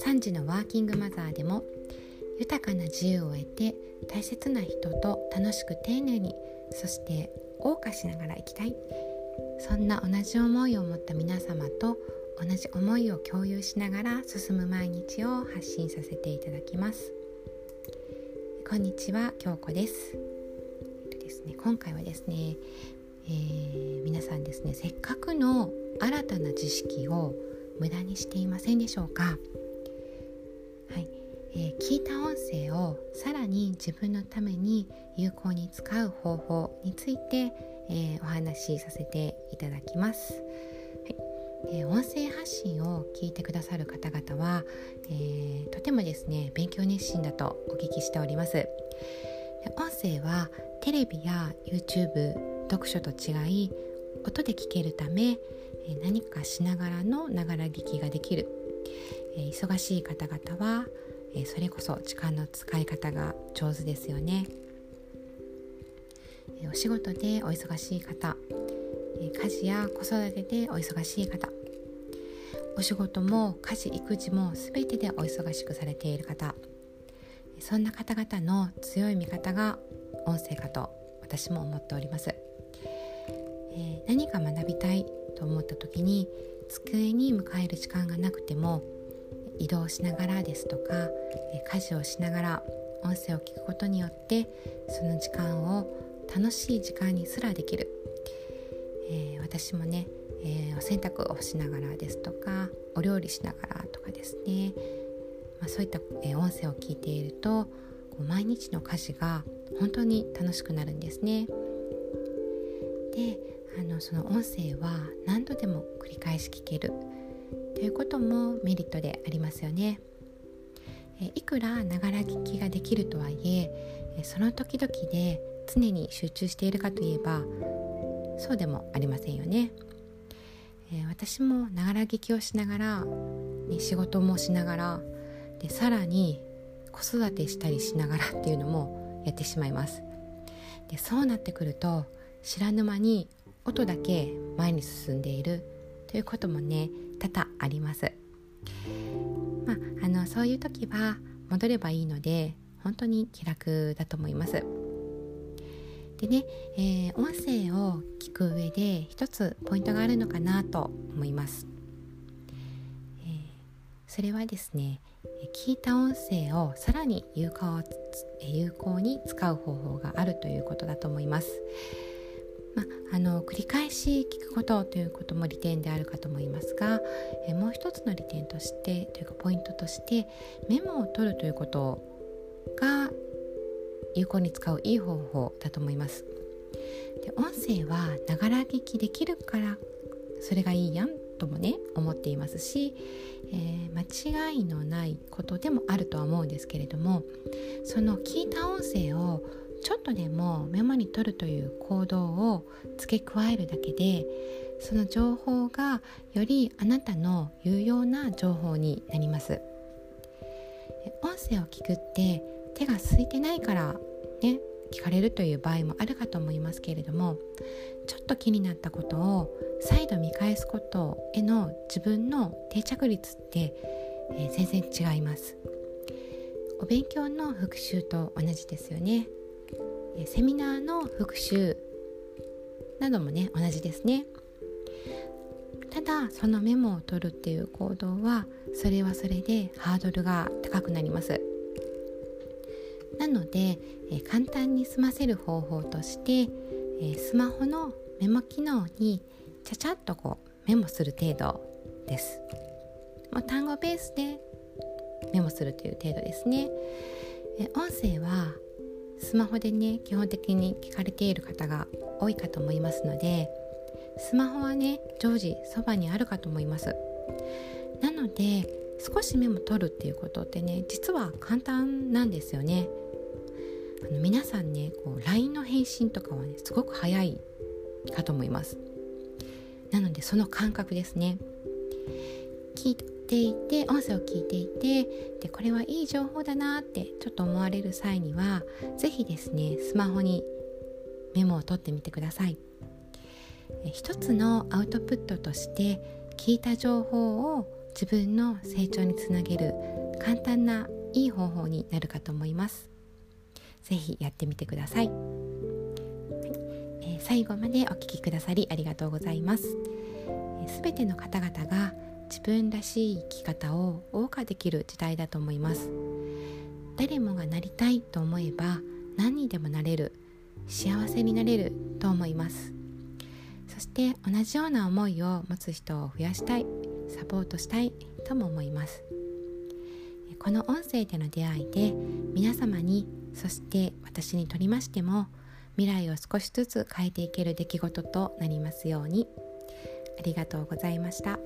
3時のワーキングマザーでも豊かな自由を得て大切な人と楽しく丁寧にそして謳歌しながら生きたい。そんな同じ思いを持った皆様と同じ思いを共有しながら進む毎日を発信させていただきます。こんにちは京子です。ですね今回はですね、えー、皆さんですねせっかくの新たな知識を無駄にしていませんでしょうか？はい、えー、聞いた音声をさらに自分のために有効に使う方法について、えー、お話しさせていただきます。はい。えー、音声発信を聞いてくださる方々は、え、とてもですね勉強熱心だとお聞きしております。音声はテレビや YouTube 読書と違い音で聞けるため何かしながらのながら聞きができる。忙しい方々は、それこそ時間の使い方が上手ですよね、お仕事でお忙しい方、家事や子育てでお忙しい方お仕事も家事育児も全てでお忙しくされている方そんな方々の強い味方が音声かと私も思っております、え、何か学びたいと思った時に机に向かえる時間がなくても移動しながらですとか家事をしながら音声を聞くことによってその時間を楽しい時間にすらできる、えー、私もね、えー、お洗濯をしながらですとかお料理しながらとかですね、まあ、そういった、えー、音声を聞いているとこう毎日の家事が本当に楽しくなるんですね。であのその音声は何度でも繰り返し聞けるということもメリットでありますよね。いくらながら聞きができるとはいえその時々で常に集中しているかといえばそうでもありませんよね。え私もながら聞きをしながら、ね、仕事もしながらでさらに子育てしたりしながら っていうのもやってしまいます。でそうなってくると知らぬ間に音だけ前に進んでいるということもね多々あります。まあ、あのそういう時は戻ればいいので本当に気楽だと思います。でね、えー、音声を聞く上で一つポイントがあるのかなと思います。えー、それはですね聞いた音声をさらに有効有効に使う方法があるということだと思います。あの繰り返し聞くことということも利点であるかと思いますが、えもう一つの利点としてというかポイントとしてメモを取るということが有効に使ういい方法だと思います。で音声はながら聞きできるからそれがいいやんともね思っていますし、えー、間違いのないことでもあるとは思うんですけれどもその聞いた音声をちょっとでもメモに取るという行動を付け加えるだけでその情報がよりあなたの有用な情報になります。音声を聞くって手が空いてないからね聞かれるという場合もあるかと思いますけれどもちょっと気になったことを再度見返すことへの自分の定着率って、えー、全然違います。お勉強の復習と同じですよね。セミナーの復習などもね同じですね。ただそのメモを取るっていう行動はそれはそれでハードルが高くなります。なので、え簡単に済ませる方法として、えスマホのメモ機能にちゃちゃっとこうメモする程度です。もう単語ベースでメモするという程度ですね。え音声はスマホでね基本的に聞かれている方が多いかと思いますのでスマホはね常時そばにあるかと思います。なので少しメモ取るっていうことってね実は簡単なんですよね。あの皆さんねこう LINE の返信とかはねすごく早いかと思います。なのでその感覚ですね。聞ていて音声を聞いていてでこれはいい情報だなってちょっと思われる際には是非ですねスマホにメモを取ってみてください。一つのアウトプットとして聞いた情報を自分の成長につなげる簡単ないい方法になるかと思います。是非やってみてください、え、最後までお聴きくださりありがとうございます。すべての方々が自分らしい生き方を謳歌できる時代だと思います。誰もがなりたいと思えば何にでもなれる幸せになれると思います。そして同じような思いを持つ人を増やしたいサポートしたいとも思います。この音声での出会いで皆様にそして私にとりましても未来を少しずつ変えていける出来事となりますように。ありがとうございました。